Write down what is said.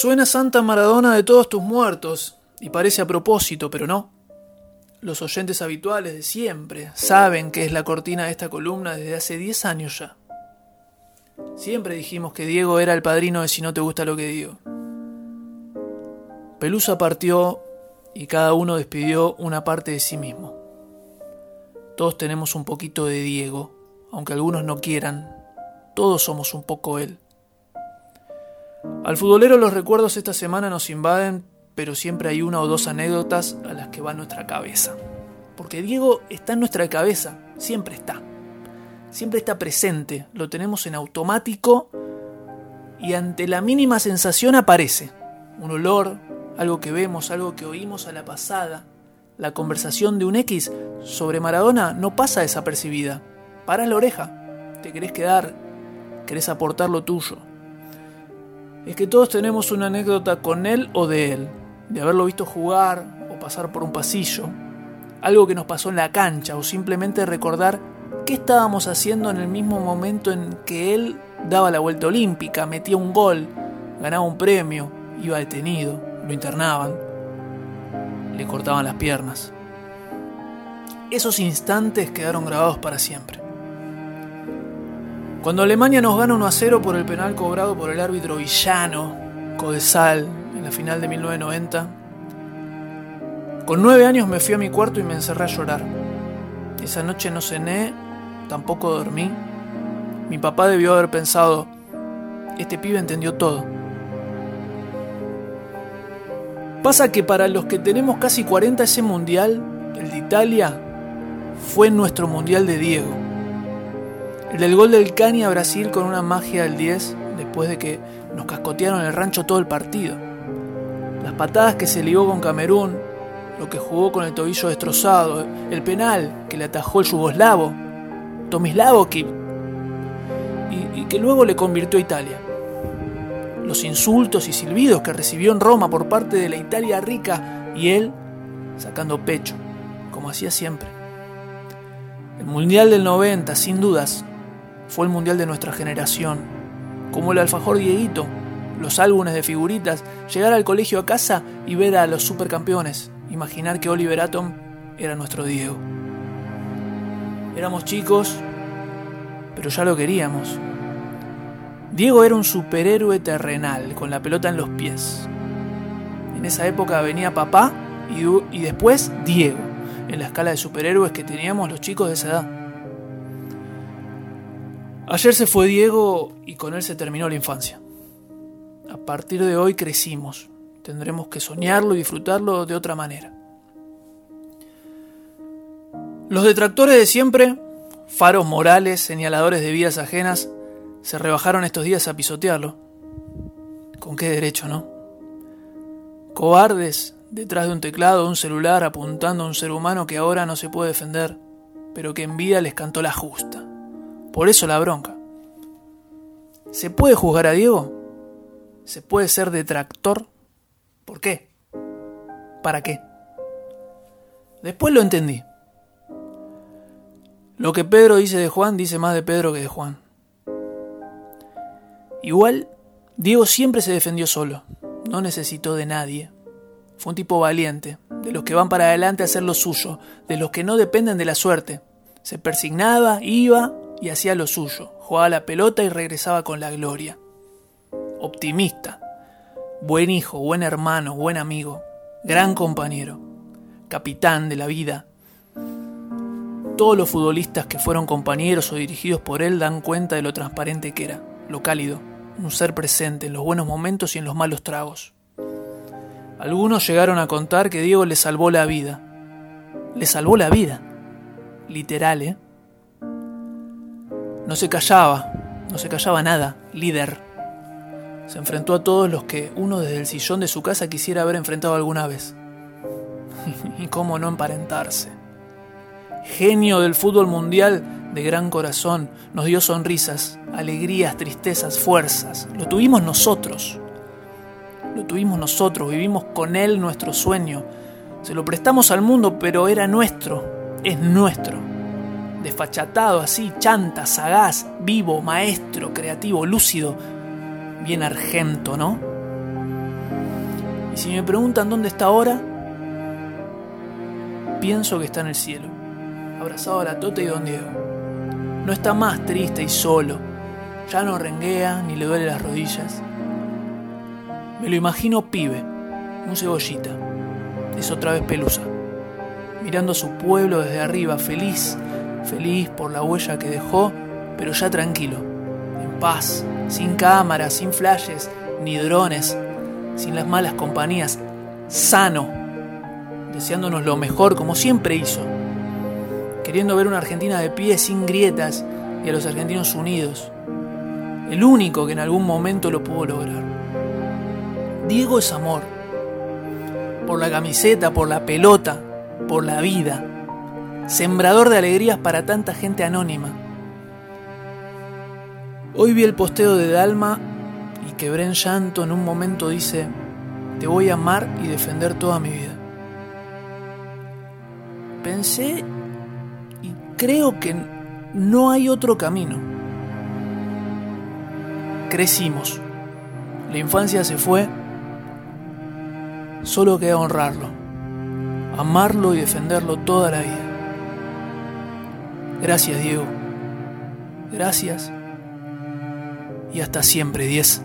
Suena Santa Maradona de todos tus muertos, y parece a propósito, pero no. Los oyentes habituales de siempre saben que es la cortina de esta columna desde hace 10 años ya. Siempre dijimos que Diego era el padrino de Si no te gusta lo que digo. Pelusa partió y cada uno despidió una parte de sí mismo. Todos tenemos un poquito de Diego, aunque algunos no quieran, todos somos un poco él. Al futbolero los recuerdos esta semana nos invaden, pero siempre hay una o dos anécdotas a las que va nuestra cabeza. Porque Diego está en nuestra cabeza, siempre está. Siempre está presente, lo tenemos en automático y ante la mínima sensación aparece. Un olor, algo que vemos, algo que oímos a la pasada. La conversación de un X sobre Maradona no pasa desapercibida. Paras la oreja, te querés quedar, querés aportar lo tuyo es que todos tenemos una anécdota con él o de él, de haberlo visto jugar o pasar por un pasillo, algo que nos pasó en la cancha o simplemente recordar qué estábamos haciendo en el mismo momento en que él daba la vuelta olímpica, metía un gol, ganaba un premio, iba detenido, lo internaban, le cortaban las piernas. Esos instantes quedaron grabados para siempre. Cuando Alemania nos gana 1 a 0 por el penal cobrado por el árbitro villano Codesal en la final de 1990, con nueve años me fui a mi cuarto y me encerré a llorar. Esa noche no cené, tampoco dormí. Mi papá debió haber pensado, este pibe entendió todo. Pasa que para los que tenemos casi 40 ese mundial, el de Italia, fue nuestro mundial de Diego. El del gol del Cani a Brasil con una magia del 10 después de que nos cascotearon el rancho todo el partido. Las patadas que se ligó con Camerún, lo que jugó con el tobillo destrozado, el penal que le atajó el yugoslavo, Tomislavo y, y que luego le convirtió a Italia. Los insultos y silbidos que recibió en Roma por parte de la Italia rica y él sacando pecho, como hacía siempre. El Mundial del 90, sin dudas, fue el mundial de nuestra generación. Como el alfajor Dieguito, los álbumes de figuritas, llegar al colegio a casa y ver a los supercampeones, imaginar que Oliver Atom era nuestro Diego. Éramos chicos, pero ya lo queríamos. Diego era un superhéroe terrenal, con la pelota en los pies. En esa época venía papá y, y después Diego, en la escala de superhéroes que teníamos los chicos de esa edad. Ayer se fue Diego y con él se terminó la infancia. A partir de hoy crecimos. Tendremos que soñarlo y disfrutarlo de otra manera. Los detractores de siempre, faros morales, señaladores de vidas ajenas, se rebajaron estos días a pisotearlo. ¿Con qué derecho, no? Cobardes detrás de un teclado o un celular apuntando a un ser humano que ahora no se puede defender, pero que en vida les cantó la justa. Por eso la bronca. ¿Se puede juzgar a Diego? ¿Se puede ser detractor? ¿Por qué? ¿Para qué? Después lo entendí. Lo que Pedro dice de Juan dice más de Pedro que de Juan. Igual, Diego siempre se defendió solo, no necesitó de nadie. Fue un tipo valiente, de los que van para adelante a hacer lo suyo, de los que no dependen de la suerte. Se persignaba, iba y hacía lo suyo, jugaba la pelota y regresaba con la gloria. Optimista, buen hijo, buen hermano, buen amigo, gran compañero, capitán de la vida. Todos los futbolistas que fueron compañeros o dirigidos por él dan cuenta de lo transparente que era, lo cálido, un ser presente en los buenos momentos y en los malos tragos. Algunos llegaron a contar que Diego le salvó la vida. Le salvó la vida. Literal, ¿eh? No se callaba, no se callaba nada, líder. Se enfrentó a todos los que uno desde el sillón de su casa quisiera haber enfrentado alguna vez. y cómo no emparentarse. Genio del fútbol mundial, de gran corazón, nos dio sonrisas, alegrías, tristezas, fuerzas. Lo tuvimos nosotros. Lo tuvimos nosotros, vivimos con él nuestro sueño. Se lo prestamos al mundo, pero era nuestro, es nuestro desfachatado así, chanta, sagaz, vivo, maestro, creativo, lúcido, bien argento, ¿no? Y si me preguntan dónde está ahora, pienso que está en el cielo, abrazado a la Tota y Don Diego. No está más triste y solo, ya no renguea ni le duele las rodillas. Me lo imagino pibe, un cebollita, es otra vez pelusa, mirando a su pueblo desde arriba, feliz, feliz por la huella que dejó, pero ya tranquilo, en paz, sin cámaras, sin flashes, ni drones, sin las malas compañías, sano, deseándonos lo mejor como siempre hizo, queriendo ver una Argentina de pie sin grietas y a los argentinos unidos, el único que en algún momento lo pudo lograr. Diego es amor, por la camiseta, por la pelota, por la vida, sembrador de alegrías para tanta gente anónima. Hoy vi el posteo de Dalma y quebré en llanto en un momento dice, te voy a amar y defender toda mi vida. Pensé y creo que no hay otro camino. Crecimos. La infancia se fue. Solo queda honrarlo, amarlo y defenderlo toda la vida. Gracias, Diego. Gracias. Y hasta siempre, 10.